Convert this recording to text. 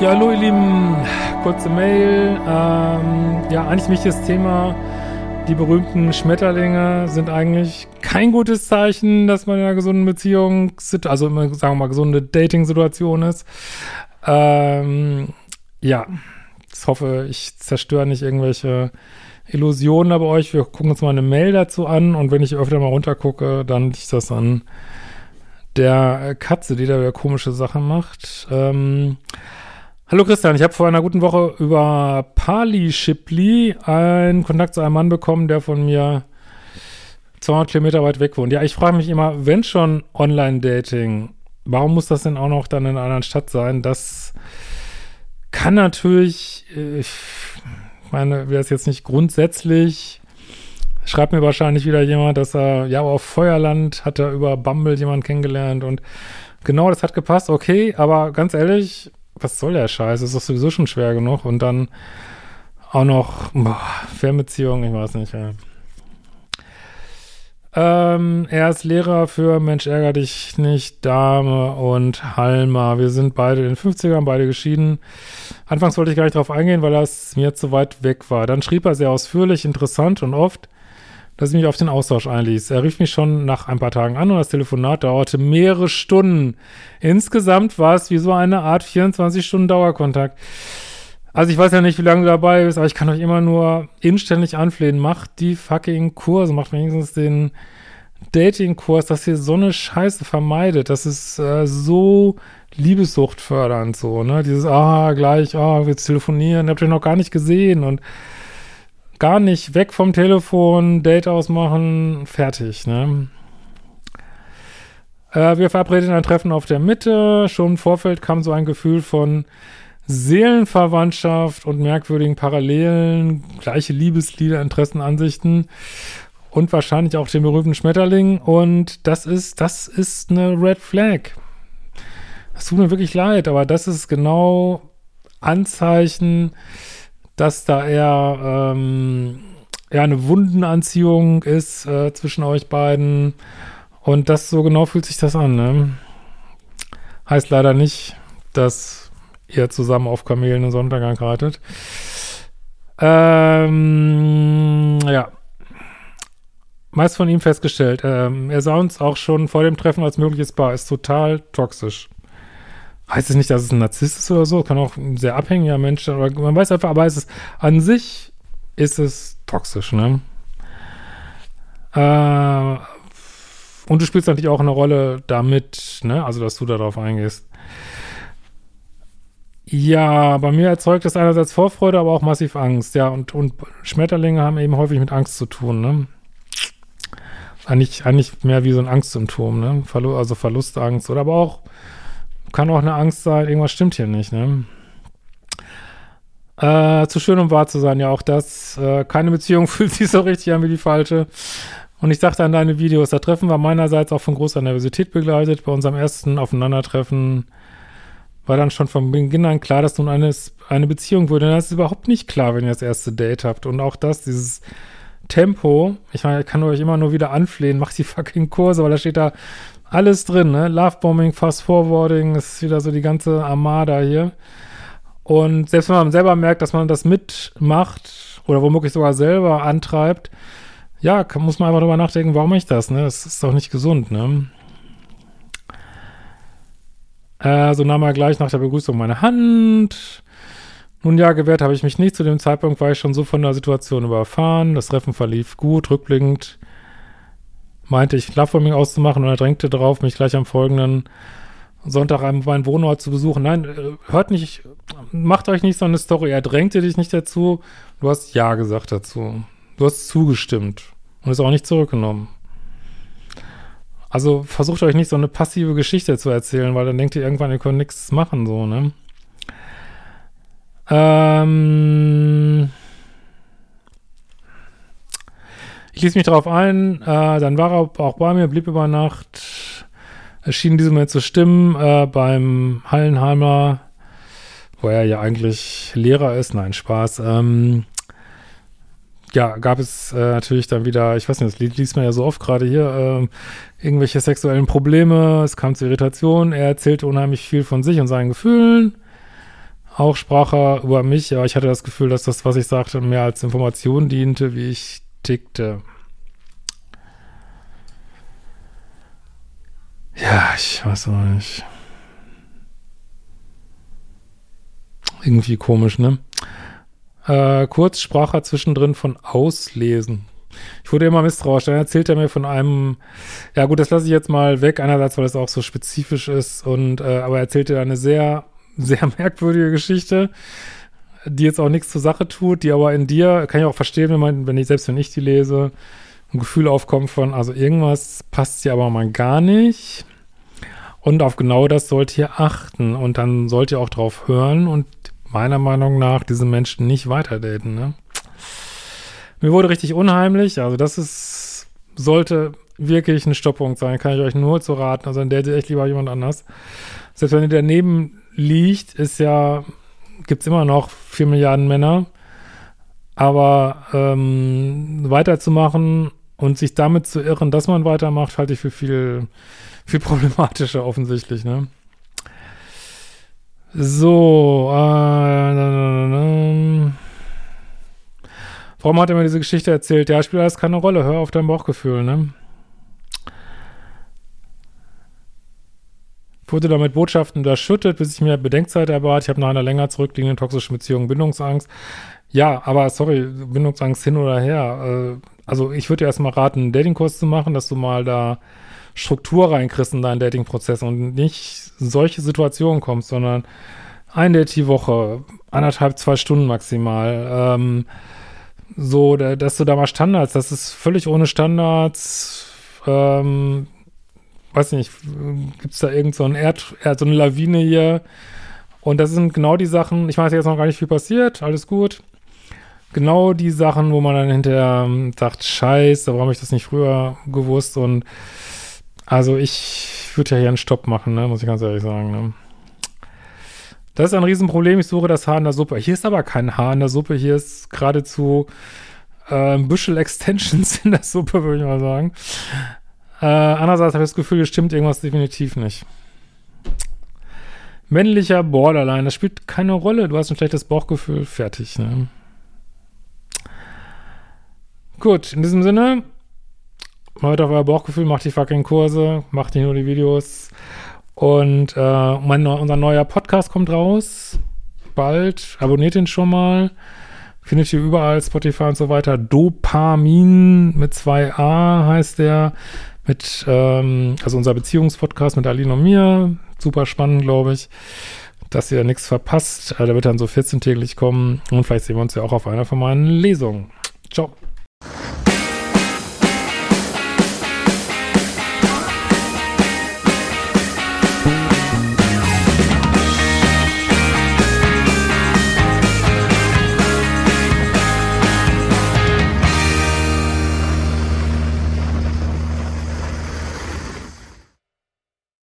Ja, hallo ihr Lieben, kurze Mail. Ähm, ja, eigentlich wichtiges Thema. Die berühmten Schmetterlinge sind eigentlich kein gutes Zeichen, dass man in einer gesunden Beziehung, also immer, sagen wir mal, gesunde Dating-Situation ist. Ähm, ja, ich hoffe, ich zerstöre nicht irgendwelche Illusionen bei euch. Wir gucken uns mal eine Mail dazu an und wenn ich öfter mal runtergucke, dann liegt das an der Katze, die da wieder komische Sachen macht. Ähm, Hallo Christian, ich habe vor einer guten Woche über Pali Shipley einen Kontakt zu einem Mann bekommen, der von mir 200 Kilometer weit weg wohnt. Ja, ich frage mich immer, wenn schon Online-Dating, warum muss das denn auch noch dann in einer anderen Stadt sein? Das kann natürlich, äh, ich meine, wäre es jetzt nicht grundsätzlich, schreibt mir wahrscheinlich wieder jemand, dass er, ja, auf Feuerland hat er über Bumble jemanden kennengelernt und genau, das hat gepasst, okay, aber ganz ehrlich, was soll der Scheiß? Ist doch sowieso schon schwer genug. Und dann auch noch, boah, Fernbeziehung, ich weiß nicht, ja. Ähm, er ist Lehrer für Mensch ärger dich nicht, Dame und Halma. Wir sind beide in den 50ern, beide geschieden. Anfangs wollte ich gar nicht drauf eingehen, weil das mir zu weit weg war. Dann schrieb er sehr ausführlich, interessant und oft dass ich mich auf den Austausch einließ. Er rief mich schon nach ein paar Tagen an und das Telefonat dauerte mehrere Stunden. Insgesamt war es wie so eine Art 24-Stunden-Dauerkontakt. Also ich weiß ja nicht, wie lange du dabei bist, aber ich kann euch immer nur inständig anflehen. Macht die fucking Kurse, macht wenigstens den Dating-Kurs, dass ihr so eine Scheiße vermeidet. Das ist äh, so Liebessucht fördernd so, ne? Dieses, ah, gleich, ah, wir telefonieren, habt ihr noch gar nicht gesehen und gar nicht weg vom Telefon, Date ausmachen, fertig, ne? Äh, wir verabredeten ein Treffen auf der Mitte. Schon im Vorfeld kam so ein Gefühl von Seelenverwandtschaft und merkwürdigen Parallelen, gleiche Liebeslieder, Interessen, Ansichten und wahrscheinlich auch den berühmten Schmetterling. Und das ist, das ist eine Red Flag. Es tut mir wirklich leid, aber das ist genau Anzeichen, dass da eher, ähm, eher eine Wundenanziehung ist äh, zwischen euch beiden. Und das so genau fühlt sich das an, ne? Heißt leider nicht, dass ihr zusammen auf Kamelen und Sonnenuntergang reitet. Ähm, ja. Meist von ihm festgestellt. Ähm, er sah uns auch schon vor dem Treffen als mögliches Paar. Ist total toxisch heißt es nicht, dass es ein Narzisst ist oder so, kann auch ein sehr abhängiger Mensch sein, aber man weiß einfach, aber es ist, an sich ist es toxisch, ne? Äh, und du spielst natürlich auch eine Rolle damit, ne? Also, dass du darauf eingehst. Ja, bei mir erzeugt das einerseits Vorfreude, aber auch massiv Angst, ja. Und, und Schmetterlinge haben eben häufig mit Angst zu tun, ne? Eigentlich, eigentlich mehr wie so ein Angstsymptom, ne? Verlu also Verlustangst oder aber auch kann auch eine Angst sein, irgendwas stimmt hier nicht, ne? Äh, zu schön, um wahr zu sein, ja, auch das. Äh, keine Beziehung fühlt sich so richtig an wie die falsche. Und ich dachte an deine Videos, das Treffen war meinerseits auch von großer Nervosität begleitet. Bei unserem ersten Aufeinandertreffen war dann schon von Beginn an klar, dass nun eine, eine Beziehung würde. Das ist überhaupt nicht klar, wenn ihr das erste Date habt. Und auch das, dieses Tempo, ich meine, ich kann euch immer nur wieder anflehen, macht die fucking Kurse, weil da steht da alles drin, ne? Lovebombing, Fast Forwarding, ist wieder so die ganze Armada hier. Und selbst wenn man selber merkt, dass man das mitmacht oder womöglich sogar selber antreibt, ja, muss man einfach drüber nachdenken, warum ich das, ne? Das ist doch nicht gesund, ne? Äh, so nahm er gleich nach der Begrüßung meine Hand. Nun ja, gewährt habe ich mich nicht. Zu dem Zeitpunkt war ich schon so von der Situation überfahren. Das Treffen verlief gut, rückblickend meinte ich, Clubforming auszumachen und er drängte darauf, mich gleich am folgenden Sonntag meinen Wohnort zu besuchen. Nein, äh, hört nicht, macht euch nicht so eine Story. Er drängte dich nicht dazu. Du hast Ja gesagt dazu. Du hast zugestimmt und es auch nicht zurückgenommen. Also versucht euch nicht so eine passive Geschichte zu erzählen, weil dann denkt ihr irgendwann, ihr könnt nichts machen, so, ne? Ähm, Ich ließ mich darauf ein, äh, dann war er auch bei mir, blieb über Nacht. Es schien diesem Moment zu stimmen äh, beim Hallenheimer, wo er ja eigentlich Lehrer ist. Nein, Spaß. Ähm, ja, gab es äh, natürlich dann wieder, ich weiß nicht, das liest man ja so oft gerade hier, äh, irgendwelche sexuellen Probleme, es kam zu Irritation, er erzählte unheimlich viel von sich und seinen Gefühlen. Auch sprach er über mich, aber ich hatte das Gefühl, dass das, was ich sagte, mehr als Information diente, wie ich tickte. Ja, ich weiß auch nicht. Irgendwie komisch, ne? Äh, kurz sprach er zwischendrin von Auslesen. Ich wurde immer misstrauisch. Dann erzählt er mir von einem, ja gut, das lasse ich jetzt mal weg, einerseits, weil es auch so spezifisch ist und, äh, aber er erzählte eine sehr, sehr merkwürdige Geschichte, die jetzt auch nichts zur Sache tut, die aber in dir, kann ich auch verstehen, wenn man, wenn ich, selbst wenn ich die lese, ein Gefühl aufkommt von, also irgendwas passt hier aber mal gar nicht. Und auf genau das sollt ihr achten und dann sollt ihr auch drauf hören und meiner Meinung nach diese Menschen nicht weiterdaten, ne? Mir wurde richtig unheimlich, also das ist, sollte wirklich ein Stopppunkt sein, kann ich euch nur zu raten, also in der echt lieber jemand anders. Selbst wenn ihr daneben liegt, ist ja, gibt's immer noch vier Milliarden Männer, aber ähm, weiterzumachen und sich damit zu irren, dass man weitermacht, halte ich für viel, viel problematischer offensichtlich, ne? So, äh, Warum hat er mir diese Geschichte erzählt? Ja, spielt alles keine Rolle. Hör auf dein Bauchgefühl, ne? Wurde damit Botschaften unterschüttet, bis ich mir Bedenkzeit erbat. Ich habe nach einer länger zurückliegenden toxischen Beziehung Bindungsangst. Ja, aber sorry, Bindungsangst hin oder her. Äh, also ich würde dir erstmal raten, einen Datingkurs zu machen, dass du mal da Struktur reinkriegst in deinen Datingprozess und nicht solche Situationen kommst, sondern ein Date die Woche, anderthalb, zwei Stunden maximal. Ähm, so, dass du da mal Standards, das ist völlig ohne Standards, ähm, weiß nicht, gibt es da irgend so ein Erd, so eine Lawine hier? Und das sind genau die Sachen, ich weiß jetzt noch gar nicht viel passiert, alles gut. Genau die Sachen, wo man dann hinterher ähm, sagt, scheiße, warum habe ich das nicht früher gewusst? Und also ich würde ja hier einen Stopp machen, ne, muss ich ganz ehrlich sagen. Ne? Das ist ein Riesenproblem. Ich suche das Haar in der Suppe. Hier ist aber kein Haar in der Suppe. Hier ist geradezu äh, Büschel Extensions in der Suppe, würde ich mal sagen. Äh, andererseits habe ich das Gefühl, stimmt irgendwas definitiv nicht. Männlicher Borderline, das spielt keine Rolle. Du hast ein schlechtes Bauchgefühl. Fertig, ne? Gut, in diesem Sinne, hört auf euer Bauchgefühl, macht die fucking Kurse, macht nicht nur die Videos. Und äh, mein, unser neuer Podcast kommt raus. Bald. Abonniert ihn schon mal. Findet ihr überall, Spotify und so weiter. Dopamin mit zwei A heißt der. Mit, ähm, also unser Beziehungspodcast mit Aline und mir. Super spannend, glaube ich. Dass ihr nichts verpasst. Äh, der wird dann so 14-täglich kommen. Und vielleicht sehen wir uns ja auch auf einer von meinen Lesungen. Ciao.